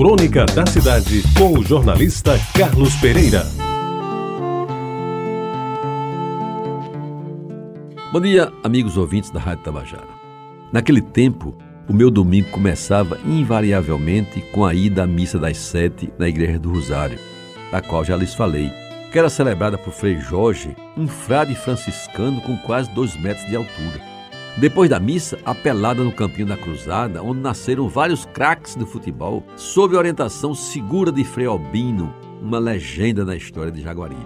Crônica da Cidade, com o jornalista Carlos Pereira. Bom dia, amigos ouvintes da Rádio Tabajara. Naquele tempo, o meu domingo começava invariavelmente com a ida à missa das sete na Igreja do Rosário, da qual já lhes falei, que era celebrada por Frei Jorge, um frade franciscano com quase dois metros de altura. Depois da missa, a pelada no Campinho da Cruzada, onde nasceram vários craques do futebol, sob orientação segura de Frei Albino, uma legenda na história de Jaguaribe.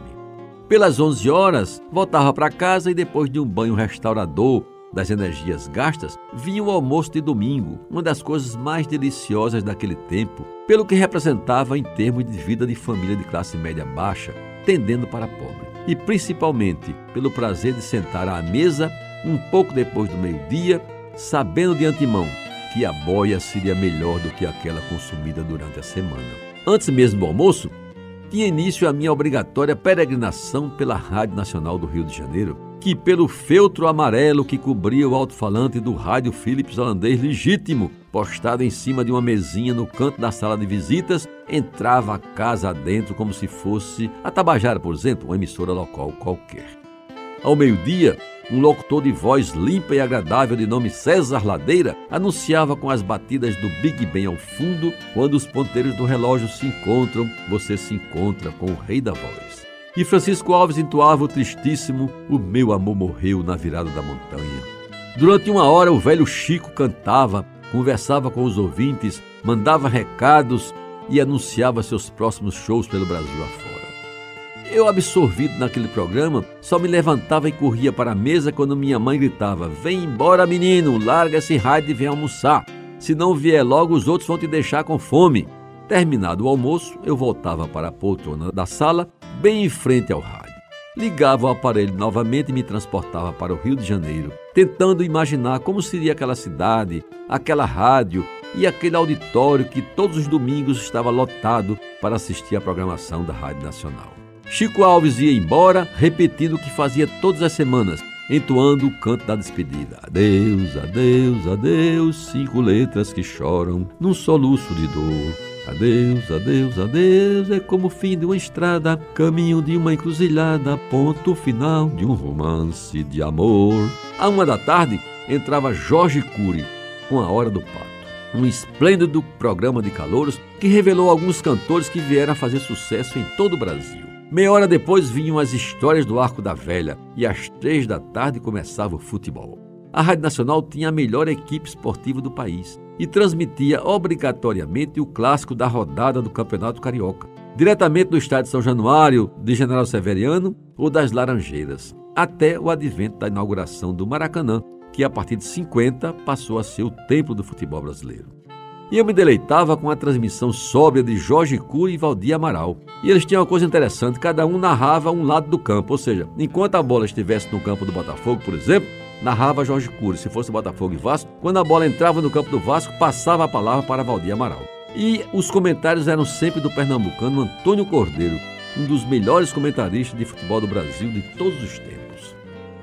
Pelas 11 horas, voltava para casa e depois de um banho restaurador das energias gastas, vinha o almoço de domingo, uma das coisas mais deliciosas daquele tempo, pelo que representava em termos de vida de família de classe média baixa, tendendo para pobre. E principalmente pelo prazer de sentar à mesa um pouco depois do meio-dia, sabendo de antemão que a boia seria melhor do que aquela consumida durante a semana. Antes mesmo do almoço, tinha início a minha obrigatória peregrinação pela Rádio Nacional do Rio de Janeiro, que, pelo feltro amarelo que cobria o alto-falante do rádio Philips holandês legítimo, postado em cima de uma mesinha no canto da sala de visitas, entrava a casa adentro como se fosse a Tabajara, por exemplo, uma emissora local qualquer. Ao meio-dia, um locutor de voz limpa e agradável de nome César Ladeira anunciava com as batidas do Big Ben ao fundo: quando os ponteiros do relógio se encontram, você se encontra com o Rei da Voz. E Francisco Alves entoava o tristíssimo: O meu amor morreu na virada da montanha. Durante uma hora, o velho Chico cantava, conversava com os ouvintes, mandava recados e anunciava seus próximos shows pelo Brasil afora. Eu, absorvido naquele programa, só me levantava e corria para a mesa quando minha mãe gritava: Vem embora, menino, larga esse raio e vem almoçar. Se não vier logo, os outros vão te deixar com fome. Terminado o almoço, eu voltava para a poltrona da sala, bem em frente ao rádio. Ligava o aparelho novamente e me transportava para o Rio de Janeiro, tentando imaginar como seria aquela cidade, aquela rádio e aquele auditório que todos os domingos estava lotado para assistir à programação da Rádio Nacional. Chico Alves ia embora, repetindo o que fazia todas as semanas, entoando o canto da despedida. Adeus, adeus, adeus, cinco letras que choram num soluço de dor. Adeus, adeus, adeus, é como o fim de uma estrada, caminho de uma encruzilhada, ponto final de um romance de amor. À uma da tarde, entrava Jorge Cury com a Hora do Pato um esplêndido programa de calouros que revelou alguns cantores que vieram a fazer sucesso em todo o Brasil. Meia hora depois vinham as histórias do Arco da Velha e às três da tarde começava o futebol. A Rádio Nacional tinha a melhor equipe esportiva do país e transmitia obrigatoriamente o clássico da rodada do Campeonato Carioca, diretamente do estádio São Januário, de General Severiano ou das Laranjeiras, até o advento da inauguração do Maracanã, que a partir de 50 passou a ser o templo do futebol brasileiro. E eu me deleitava com a transmissão sóbria de Jorge Cury e Valdir Amaral. E eles tinham uma coisa interessante, cada um narrava um lado do campo, ou seja, enquanto a bola estivesse no campo do Botafogo, por exemplo, narrava Jorge Cury, se fosse Botafogo e Vasco, quando a bola entrava no campo do Vasco, passava a palavra para Valdir Amaral. E os comentários eram sempre do pernambucano Antônio Cordeiro, um dos melhores comentaristas de futebol do Brasil de todos os tempos.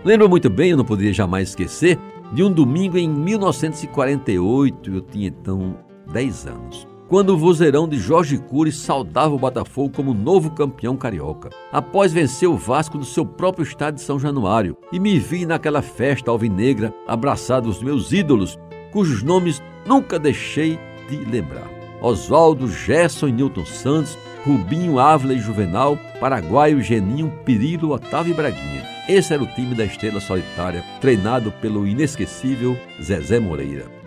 Lembro muito bem, eu não poderia jamais esquecer, de um domingo em 1948, eu tinha então 10 anos. Quando o vozeirão de Jorge Cury saudava o Botafogo como novo campeão carioca, após vencer o Vasco no seu próprio estádio de São Januário, e me vi naquela festa alvinegra abraçado os meus ídolos, cujos nomes nunca deixei de lembrar. Oswaldo, Gerson e Newton Santos, Rubinho, Ávila e Juvenal, Paraguaio, Geninho, Pirilo, Otávio e Braguinha. Esse era o time da estrela solitária, treinado pelo inesquecível Zezé Moreira.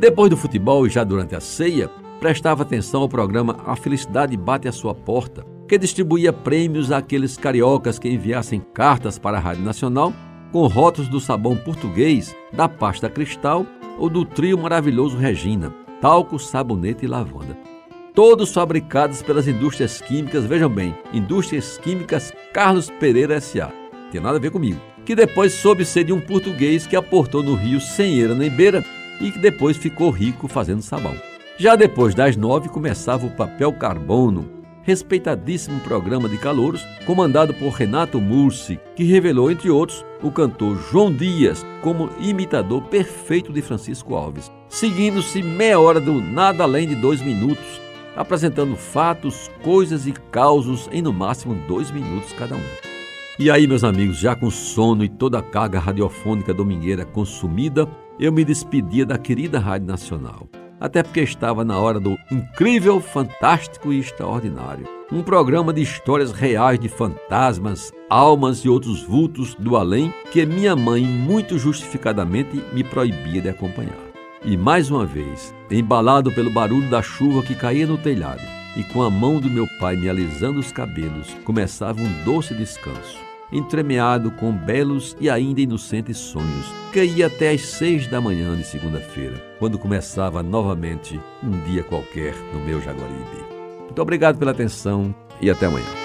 Depois do futebol e já durante a ceia, prestava atenção ao programa A Felicidade Bate à Sua Porta, que distribuía prêmios àqueles cariocas que enviassem cartas para a Rádio Nacional com rótulos do sabão português, da pasta cristal ou do trio maravilhoso Regina, talco, sabonete e lavanda. Todos fabricados pelas indústrias químicas, vejam bem, Indústrias Químicas Carlos Pereira S.A. Tem nada a ver comigo. Que depois soube ser de um português que aportou no rio sem eira nem beira e que depois ficou rico fazendo sabão. Já depois das nove começava o Papel Carbono, respeitadíssimo programa de calouros comandado por Renato Mursi, que revelou, entre outros, o cantor João Dias como imitador perfeito de Francisco Alves, seguindo-se meia hora do Nada Além de Dois Minutos, apresentando fatos, coisas e causos em no máximo dois minutos cada um. E aí, meus amigos, já com sono e toda a carga radiofônica domingueira consumida, eu me despedia da querida Rádio Nacional. Até porque estava na hora do incrível, fantástico e extraordinário. Um programa de histórias reais de fantasmas, almas e outros vultos do além que minha mãe, muito justificadamente, me proibia de acompanhar. E mais uma vez, embalado pelo barulho da chuva que caía no telhado, e com a mão do meu pai me alisando os cabelos, começava um doce descanso, entremeado com belos e ainda inocentes sonhos, que ia até às seis da manhã de segunda-feira, quando começava novamente um dia qualquer no meu Jaguaribe. Muito obrigado pela atenção e até amanhã.